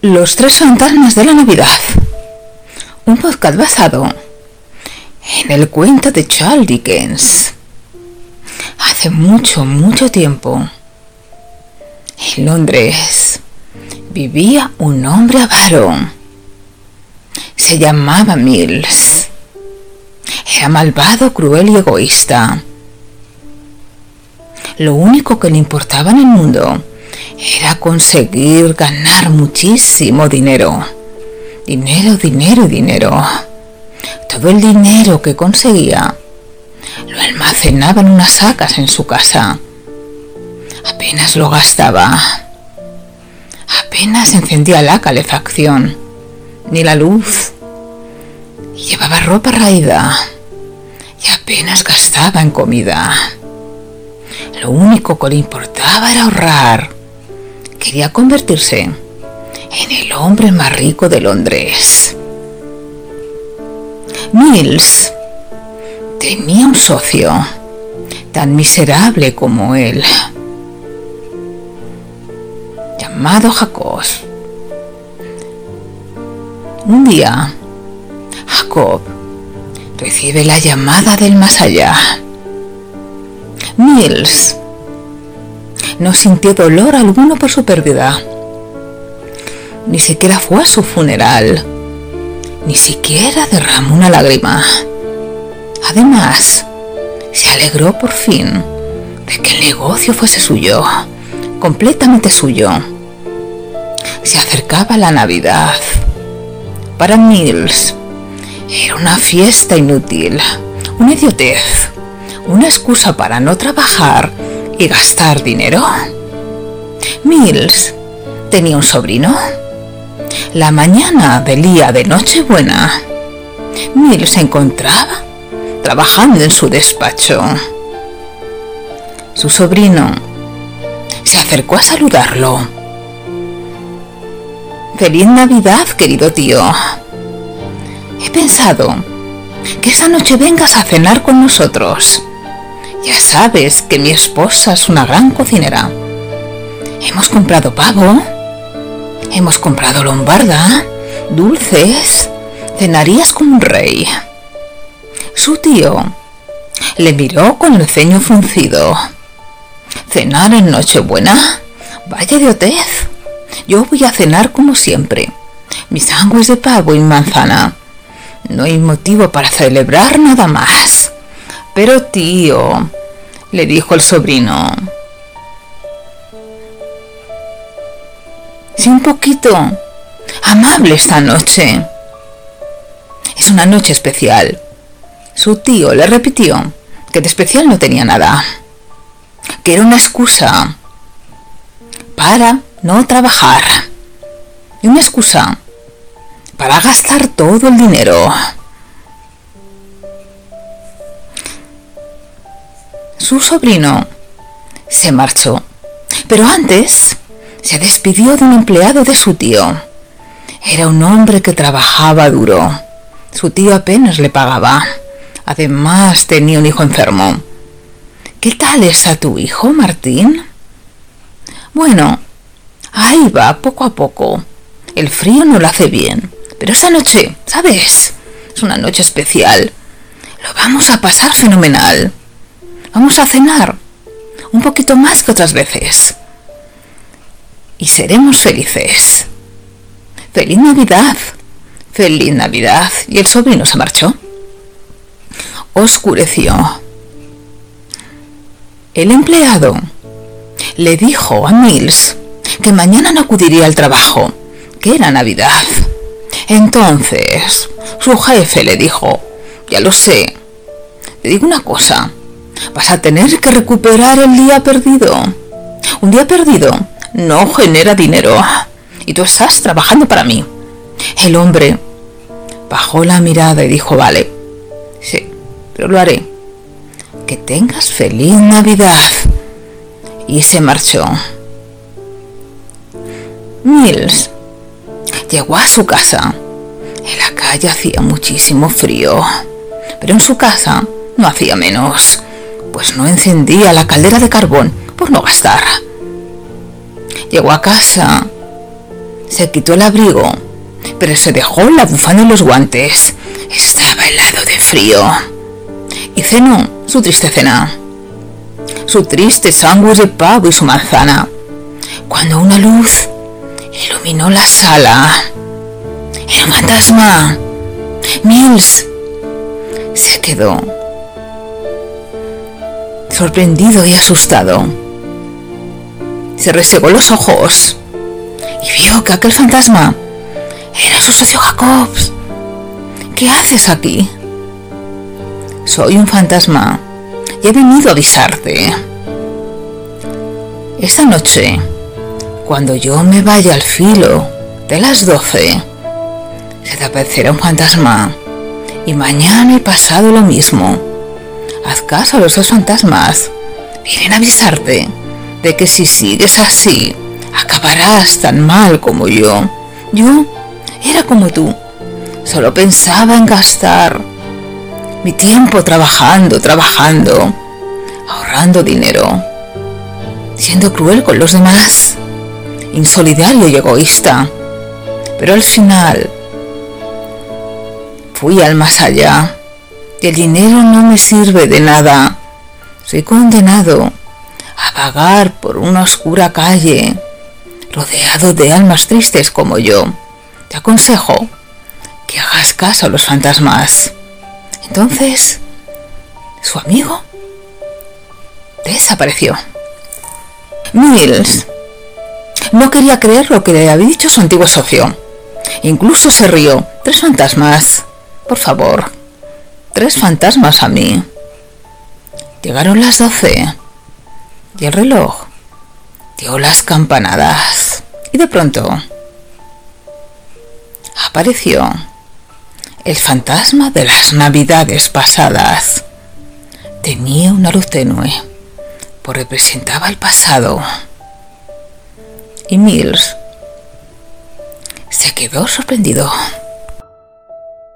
Los tres fantasmas de la Navidad. Un podcast basado en el cuento de Charles Dickens. Hace mucho, mucho tiempo, en Londres, vivía un hombre avaro. Se llamaba Mills. Era malvado, cruel y egoísta. Lo único que le importaba en el mundo era conseguir ganar muchísimo dinero. Dinero, dinero dinero. Todo el dinero que conseguía lo almacenaba en unas sacas en su casa. Apenas lo gastaba. Apenas encendía la calefacción, ni la luz. Llevaba ropa raída y apenas gastaba en comida. Lo único que le importaba era ahorrar. Quería convertirse en el hombre más rico de Londres. Mills tenía un socio tan miserable como él, llamado Jacob. Un día, Jacob recibe la llamada del más allá. Mills no sintió dolor alguno por su pérdida. Ni siquiera fue a su funeral. Ni siquiera derramó una lágrima. Además, se alegró por fin de que el negocio fuese suyo, completamente suyo. Se acercaba la Navidad. Para Mills era una fiesta inútil, una idiotez, una excusa para no trabajar y gastar dinero. Mills tenía un sobrino. La mañana del día de Nochebuena, Mills se encontraba trabajando en su despacho. Su sobrino se acercó a saludarlo. Feliz Navidad, querido tío. He pensado que esta noche vengas a cenar con nosotros. Ya sabes que mi esposa es una gran cocinera. Hemos comprado pavo, hemos comprado lombarda, dulces, cenarías como un rey. Su tío le miró con el ceño fruncido. ¿Cenar en Nochebuena? Vaya idiotez. Yo voy a cenar como siempre. Mis sándwich de pavo y manzana. No hay motivo para celebrar nada más. Pero tío, le dijo el sobrino, si un poquito amable esta noche. Es una noche especial. Su tío le repitió que de especial no tenía nada, que era una excusa para no trabajar y una excusa para gastar todo el dinero. Su sobrino se marchó, pero antes se despidió de un empleado de su tío. Era un hombre que trabajaba duro. Su tío apenas le pagaba. Además tenía un hijo enfermo. ¿Qué tal está tu hijo, Martín? Bueno, ahí va, poco a poco. El frío no lo hace bien. Pero esta noche, ¿sabes? Es una noche especial. Lo vamos a pasar fenomenal. Vamos a cenar. Un poquito más que otras veces. Y seremos felices. Feliz Navidad. Feliz Navidad. Y el sobrino se marchó oscureció. El empleado le dijo a Mills que mañana no acudiría al trabajo, que era Navidad. Entonces, su jefe le dijo, ya lo sé, te digo una cosa, vas a tener que recuperar el día perdido. Un día perdido no genera dinero y tú estás trabajando para mí. El hombre bajó la mirada y dijo, vale, sí, pero lo haré. Que tengas feliz Navidad. Y se marchó. Mills llegó a su casa. En la calle hacía muchísimo frío, pero en su casa no hacía menos, pues no encendía la caldera de carbón por no gastar. Llegó a casa, se quitó el abrigo, pero se dejó la bufanda y los guantes. Estaba helado de frío. Y cenó su triste cena. Su triste sándwich de pavo y su manzana. Cuando una luz iluminó la sala. Era fantasma. Mills se quedó sorprendido y asustado. Se resegó los ojos y vio que aquel fantasma era su socio Jacobs. ¿Qué haces aquí? Soy un fantasma y he venido a avisarte. Esta noche, cuando yo me vaya al filo de las doce, se te aparecerá un fantasma y mañana y pasado lo mismo. Haz caso a los dos fantasmas. Vienen a avisarte de que si sigues así, acabarás tan mal como yo. Yo era como tú. Solo pensaba en gastar mi tiempo trabajando, trabajando, ahorrando dinero, siendo cruel con los demás, insolidario y egoísta. Pero al final fui al más allá el dinero no me sirve de nada. Soy condenado a vagar por una oscura calle, rodeado de almas tristes como yo. Te aconsejo que hagas caso a los fantasmas. Entonces, su amigo desapareció. Mills no quería creer lo que le había dicho su antiguo socio. Incluso se rió. Tres fantasmas. Por favor, tres fantasmas a mí. Llegaron las doce y el reloj dio las campanadas y de pronto apareció el fantasma de las navidades pasadas. Tenía una luz tenue, pues representaba el pasado. Y Mills se quedó sorprendido.